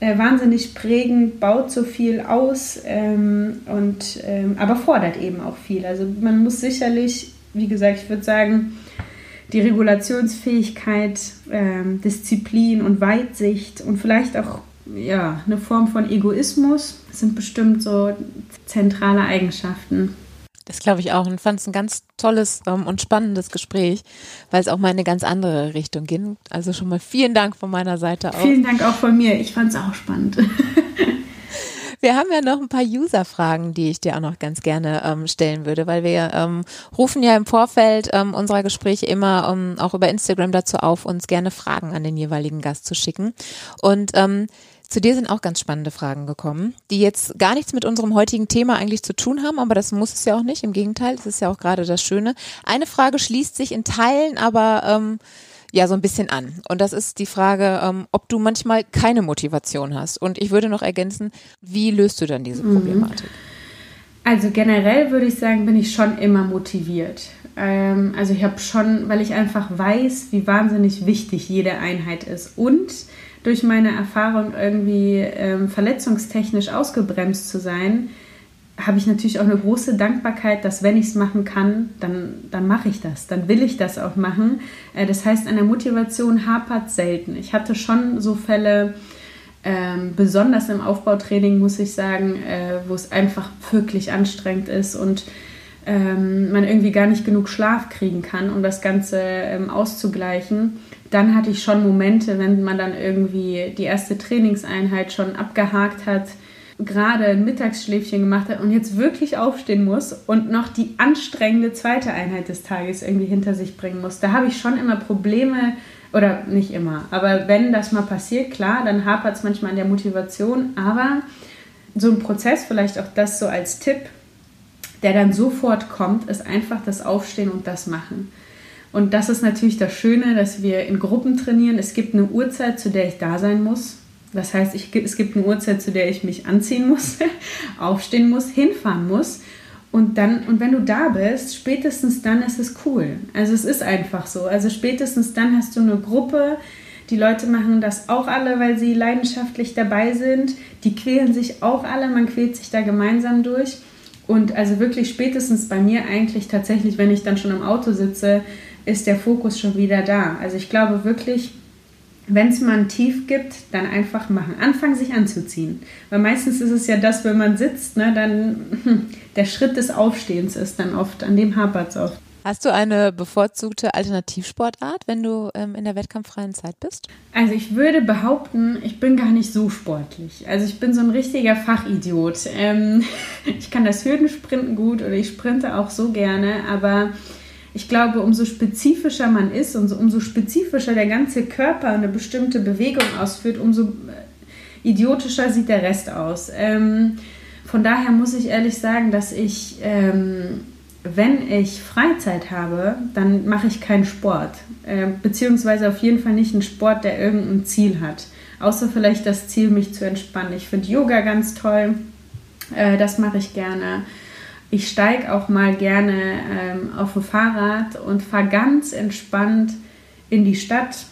äh, wahnsinnig prägend, baut so viel aus ähm, und ähm, aber fordert eben auch viel. Also man muss sicherlich, wie gesagt, ich würde sagen, die Regulationsfähigkeit, ähm, Disziplin und Weitsicht und vielleicht auch ja, eine Form von Egoismus sind bestimmt so zentrale Eigenschaften. Das glaube ich auch und fand es ein ganz tolles ähm, und spannendes Gespräch, weil es auch mal in eine ganz andere Richtung ging. Also schon mal vielen Dank von meiner Seite auch. Vielen Dank auch von mir. Ich fand es auch spannend. Wir haben ja noch ein paar User-Fragen, die ich dir auch noch ganz gerne ähm, stellen würde, weil wir ähm, rufen ja im Vorfeld ähm, unserer Gespräche immer ähm, auch über Instagram dazu auf, uns gerne Fragen an den jeweiligen Gast zu schicken. Und ähm, zu dir sind auch ganz spannende Fragen gekommen, die jetzt gar nichts mit unserem heutigen Thema eigentlich zu tun haben, aber das muss es ja auch nicht. Im Gegenteil, das ist ja auch gerade das Schöne. Eine Frage schließt sich in Teilen aber ähm, ja so ein bisschen an. Und das ist die Frage, ähm, ob du manchmal keine Motivation hast. Und ich würde noch ergänzen, wie löst du dann diese mhm. Problematik? Also generell würde ich sagen, bin ich schon immer motiviert. Ähm, also ich habe schon, weil ich einfach weiß, wie wahnsinnig wichtig jede Einheit ist und durch meine Erfahrung irgendwie ähm, verletzungstechnisch ausgebremst zu sein, habe ich natürlich auch eine große Dankbarkeit, dass wenn ich es machen kann, dann, dann mache ich das, dann will ich das auch machen. Äh, das heißt, an der Motivation hapert selten. Ich hatte schon so Fälle, ähm, besonders im Aufbautraining muss ich sagen, äh, wo es einfach wirklich anstrengend ist und ähm, man irgendwie gar nicht genug Schlaf kriegen kann, um das Ganze ähm, auszugleichen dann hatte ich schon Momente, wenn man dann irgendwie die erste Trainingseinheit schon abgehakt hat, gerade ein Mittagsschläfchen gemacht hat und jetzt wirklich aufstehen muss und noch die anstrengende zweite Einheit des Tages irgendwie hinter sich bringen muss. Da habe ich schon immer Probleme, oder nicht immer, aber wenn das mal passiert, klar, dann hapert es manchmal an der Motivation, aber so ein Prozess, vielleicht auch das so als Tipp, der dann sofort kommt, ist einfach das Aufstehen und das Machen. Und das ist natürlich das Schöne, dass wir in Gruppen trainieren. Es gibt eine Uhrzeit, zu der ich da sein muss. Das heißt, ich, es gibt eine Uhrzeit, zu der ich mich anziehen muss, aufstehen muss, hinfahren muss. Und dann, und wenn du da bist, spätestens dann ist es cool. Also es ist einfach so. Also spätestens dann hast du eine Gruppe. Die Leute machen das auch alle, weil sie leidenschaftlich dabei sind. Die quälen sich auch alle. Man quält sich da gemeinsam durch. Und also wirklich spätestens bei mir eigentlich tatsächlich, wenn ich dann schon im Auto sitze, ist der Fokus schon wieder da. Also ich glaube wirklich, wenn es mal ein Tief gibt, dann einfach machen. Anfangen, sich anzuziehen. Weil meistens ist es ja das, wenn man sitzt, ne, dann der Schritt des Aufstehens ist dann oft, an dem hapert es oft. Hast du eine bevorzugte Alternativsportart, wenn du ähm, in der wettkampffreien Zeit bist? Also ich würde behaupten, ich bin gar nicht so sportlich. Also ich bin so ein richtiger Fachidiot. Ähm, ich kann das Hürdensprinten gut oder ich sprinte auch so gerne, aber ich glaube, umso spezifischer man ist und umso spezifischer der ganze Körper eine bestimmte Bewegung ausführt, umso äh, idiotischer sieht der Rest aus. Ähm, von daher muss ich ehrlich sagen, dass ich ähm, wenn ich Freizeit habe, dann mache ich keinen Sport. Äh, beziehungsweise auf jeden Fall nicht einen Sport, der irgendein Ziel hat. Außer vielleicht das Ziel, mich zu entspannen. Ich finde Yoga ganz toll. Äh, das mache ich gerne. Ich steige auch mal gerne ähm, auf ein Fahrrad und fahre ganz entspannt in die Stadt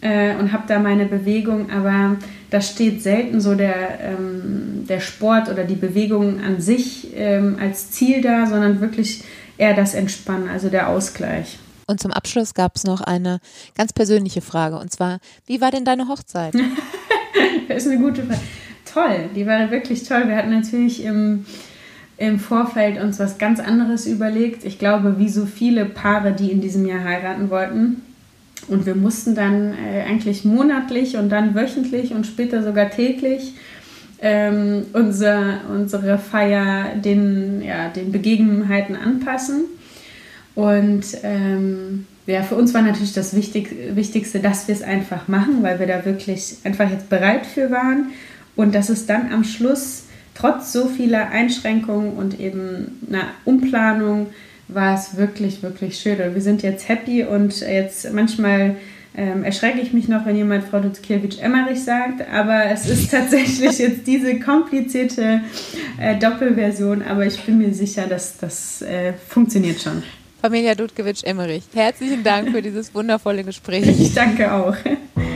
äh, und habe da meine Bewegung. Aber da steht selten so der, ähm, der Sport oder die Bewegung an sich ähm, als Ziel da, sondern wirklich eher das Entspannen, also der Ausgleich. Und zum Abschluss gab es noch eine ganz persönliche Frage und zwar, wie war denn deine Hochzeit? das ist eine gute Frage. Toll, die war wirklich toll. Wir hatten natürlich im, im Vorfeld uns was ganz anderes überlegt. Ich glaube, wie so viele Paare, die in diesem Jahr heiraten wollten. Und wir mussten dann äh, eigentlich monatlich und dann wöchentlich und später sogar täglich ähm, unser, unsere Feier den, ja, den Begebenheiten anpassen. Und ähm, ja, für uns war natürlich das Wichtig, Wichtigste, dass wir es einfach machen, weil wir da wirklich einfach jetzt bereit für waren. Und dass es dann am Schluss, trotz so vieler Einschränkungen und eben einer Umplanung, war es wirklich, wirklich schön. Und wir sind jetzt happy und jetzt manchmal ähm, erschrecke ich mich noch, wenn jemand Frau Dutzkiewicz-Emmerich sagt, aber es ist tatsächlich jetzt diese komplizierte äh, Doppelversion, aber ich bin mir sicher, dass das äh, funktioniert schon. Familia Dudkiewicz-Emmerich, herzlichen Dank für dieses wundervolle Gespräch. Ich danke auch.